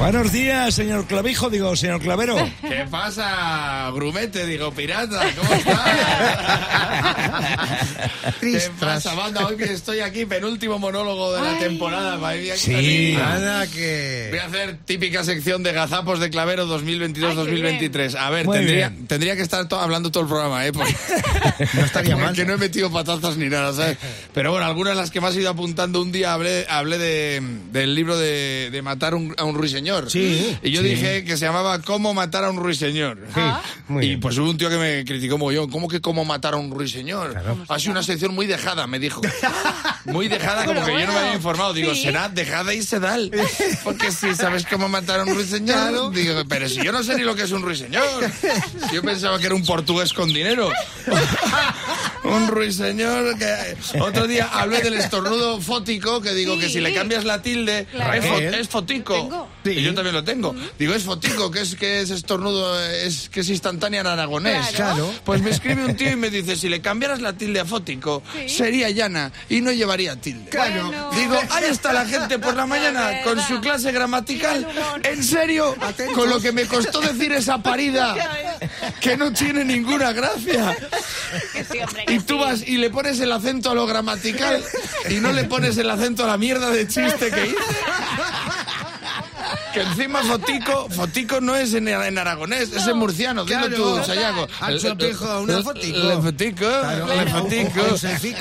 Buenos días, señor Clavijo, digo, señor Clavero. ¿Qué pasa, grumete? Digo, pirata, ¿cómo estás? ¿Qué pasa, banda? Hoy que estoy aquí, penúltimo monólogo de la temporada. madre Sí. Nada que... Voy a hacer típica sección de gazapos de Clavero 2022-2023. A ver, tendría, tendría que estar to- hablando todo el programa, ¿eh? Porque, No estaría mal. porque no he metido patazas ni nada, ¿sabes? Pero bueno, algunas de las que me has ido apuntando un día hablé, hablé de, del libro de, de matar un- a un ruiseñor. Sí, Y yo sí. dije que se llamaba Cómo matar a un ruiseñor. Sí, muy y bien. pues hubo un tío que me criticó mogollón. ¿Cómo que cómo matar a un ruiseñor? Ha una sección muy dejada, me dijo. Muy dejada, como que yo no me había informado. Digo, será dejada y sedal. Porque si sabes cómo matar a un ruiseñor. Digo, pero si yo no sé ni lo que es un ruiseñor. Yo pensaba que era un portugués con dinero. un ruiseñor que... Otro día hablé del estornudo fótico, que digo Sí. que si le cambias la tilde, Claro. es, fotico. Tengo. Y yo también lo tengo. Digo, es fotico, que es que es estornudo, es que es instantánea en aragonés. Claro. Pues me escribe un tío y me dice, si le cambiaras la tilde a fótico, Sí. sería llana y no llevaría tilde. Claro. Bueno. Digo, ahí está la gente por la mañana con su clase gramatical. ¿En serio? Con lo que me costó decir esa parida, que no tiene ninguna gracia. Que sí, hombre, que Y tú vas y le pones el acento a lo gramatical y no le pones el acento a la mierda de chiste que hice. Que encima fotico, fotico no es en, en aragonés, es en murciano. Dilo Claro. tú, Sayago. Una fotico. Le fotico, Claro. le fotico.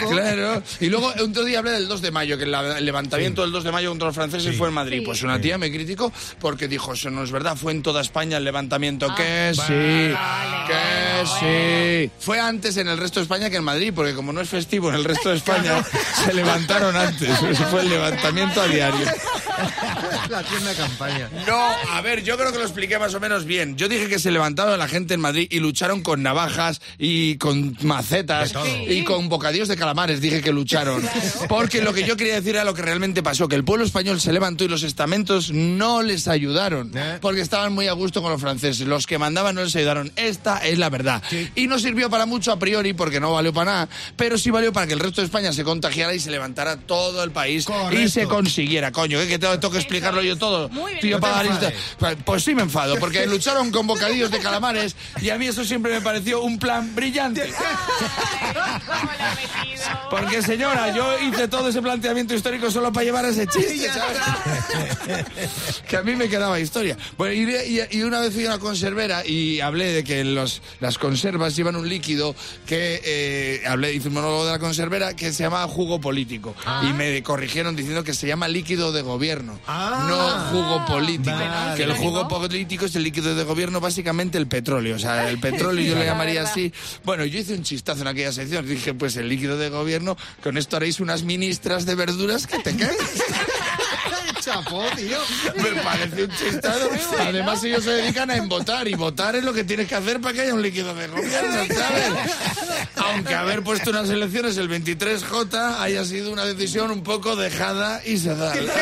Un. Claro. Y luego otro día hablé del 2 de mayo, que el, el levantamiento del 2 de mayo contra los franceses fue en Madrid. Sí. Pues una tía me criticó porque dijo, eso no es verdad, fue en toda España el levantamiento. Ah. que sí, que sí. Fue antes en el resto de España que en Madrid, porque como no es festivo en el resto de España, se levantaron antes. Eso fue el levantamiento a diario. La tienda de campaña. No, a ver, yo creo que lo expliqué más o menos bien. Yo dije que se levantaron la gente en Madrid y lucharon con navajas y con macetas y con bocadillos de calamares. Dije que lucharon. Porque lo que yo quería decir era lo que realmente pasó, que el pueblo español se levantó y los estamentos no les ayudaron. ¿Eh? Porque estaban muy a gusto con los franceses. Los que mandaban no les ayudaron. Esta es la verdad. Y no sirvió para mucho a priori porque no valió para nada, pero sí valió para que el resto de España se contagiara y se levantara todo el país y se consiguiera. Coño, que tengo, tengo que explicarlo yo todo. Muy bien. Tío, enfades. Pues- Pues sí me enfado, porque lucharon con bocadillos de calamares y a mí eso siempre me pareció un plan brillante. Porque señora, yo hice todo ese planteamiento histórico solo para llevar ese chiste, ¿sabes? que a mí me quedaba historia. Bueno, y, una vez fui a una conservera y hablé de que los, las conservas llevan un líquido que eh, hablé, hice un monólogo de la conservera que se llama jugo político. Y me corrigieron diciendo que se llama líquido de gobierno, Ah. no jugo político. Vale. Que el jugo político es el líquido de gobierno, básicamente el petróleo. O sea, el petróleo yo le La llamaría así. Bueno, yo hice un chistazo en aquella sección. Dije, pues el líquido de gobierno, con esto haréis unas ministras de verduras que te caen. Chapó, tío. Me parece un chistazo. Además, ellos se dedican a embotar y votar es lo que tienes que hacer para que haya un líquido de gobierno, ¿sabes? Aunque haber puesto unas elecciones el 23J haya sido una decisión un poco dejada y sedal.